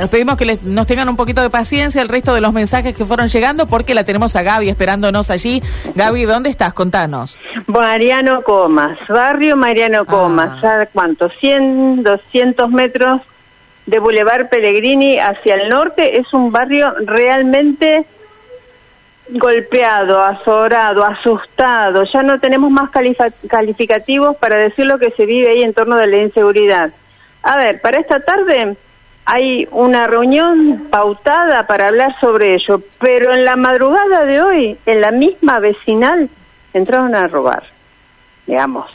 Nos pedimos que les, nos tengan un poquito de paciencia el resto de los mensajes que fueron llegando porque la tenemos a Gaby esperándonos allí. Gaby, ¿dónde estás? Contanos. Mariano Comas, barrio Mariano Comas, Ah. ¿a cuánto? 100, 200 metros de Boulevard Pellegrini hacia el norte. Es un barrio realmente golpeado, azorado, asustado. Ya no tenemos más calificativos para decir lo que se vive ahí en torno de la inseguridad. A ver, para esta tarde hay una reunión pautada para hablar sobre ello, pero en la madrugada de hoy, en la misma vecinal, entraron a robar, digamos.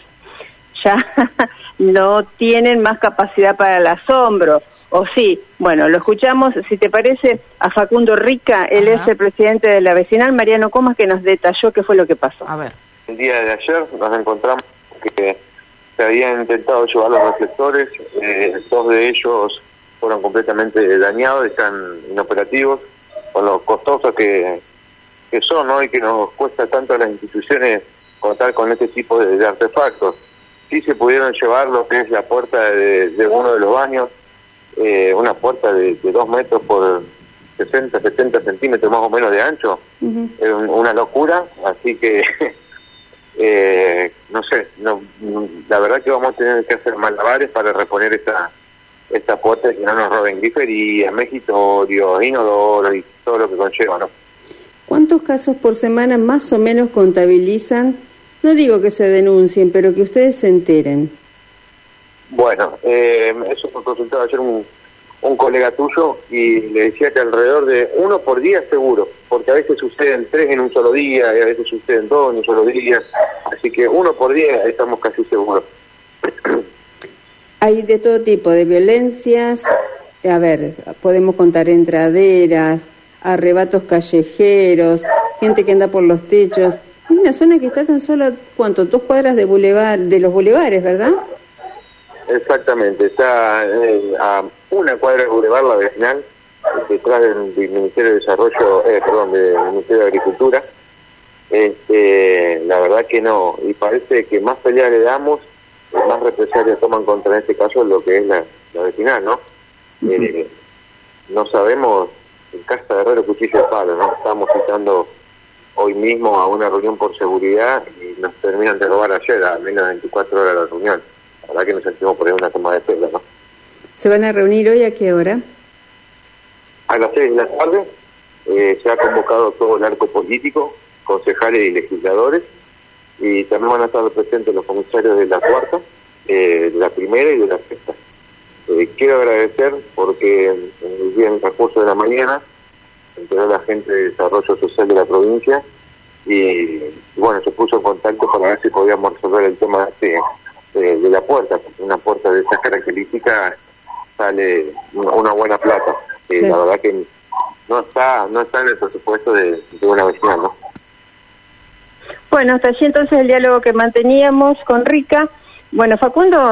Ya no tienen más capacidad para el asombro. O sí, bueno, lo escuchamos, si te parece, a Facundo Rica, él Ajá. es el presidente de la vecinal, Mariano Comas, que nos detalló qué fue lo que pasó. A ver. El día de ayer nos encontramos que se habían intentado llevar los reflectores, eh, dos de ellos fueron completamente dañados, están inoperativos, con lo costosos que, que son ¿no? y que nos cuesta tanto a las instituciones contar con este tipo de, de artefactos. Sí se pudieron llevar lo que es la puerta de, de uno de los baños, eh, una puerta de, de dos metros por 60, 70 centímetros más o menos de ancho, es un- una locura, así que eh, no sé, no, la verdad que vamos a tener que hacer malabares para reponer esta esta puerta y que no nos roben grifería, megitorios, inodoros y todo lo que conlleva, ¿no? ¿Cuántos casos por semana más o menos contabilizan? No digo que se denuncien, pero que ustedes se enteren. Bueno, eh, eso me consultaba ayer un, un colega tuyo y le decía que alrededor de uno por día seguro, porque a veces suceden tres en un solo día y a veces suceden dos en un solo día, así que uno por día estamos casi seguros. Hay de todo tipo de violencias. A ver, podemos contar entraderas, arrebatos callejeros, gente que anda por los techos. Es una zona que está tan solo, ¿cuánto? Dos cuadras de bulevar, de los bulevares, ¿verdad? Exactamente, está eh, a una cuadra de Boulevard La Vecinal, detrás del, del Ministerio de Desarrollo, eh, perdón, del Ministerio de Agricultura. Este, la verdad que no, y parece que más pelea le damos, más represalias toman contra en este caso lo que es la, la vecinal, ¿no? Eh, no sabemos, en casa de herrero cuchillo de palo, ¿no? Estamos citando hoy mismo a una reunión por seguridad y nos terminan de robar ayer a menos de 24 horas de la reunión. La verdad que nos sentimos por ahí una toma de pelo, ¿no? ¿Se van a reunir hoy a qué hora? A las 6 de la tarde eh, se ha convocado todo el arco político, concejales y legisladores, y también van a estar presentes los comisarios de la cuarta, eh, de la primera y de la sexta. Eh, quiero agradecer porque en el día en el transcurso de la mañana entró la gente de Desarrollo Social de la provincia y, y bueno, se puso en contacto para ver si podíamos resolver el tema de, de la puerta, porque una puerta de esas características sale una una buena plata. Eh, Sí. La verdad que no está no está en el presupuesto de, de una vecina, ¿no? Bueno, hasta allí entonces el diálogo que manteníamos con Rica. Bueno, Facundo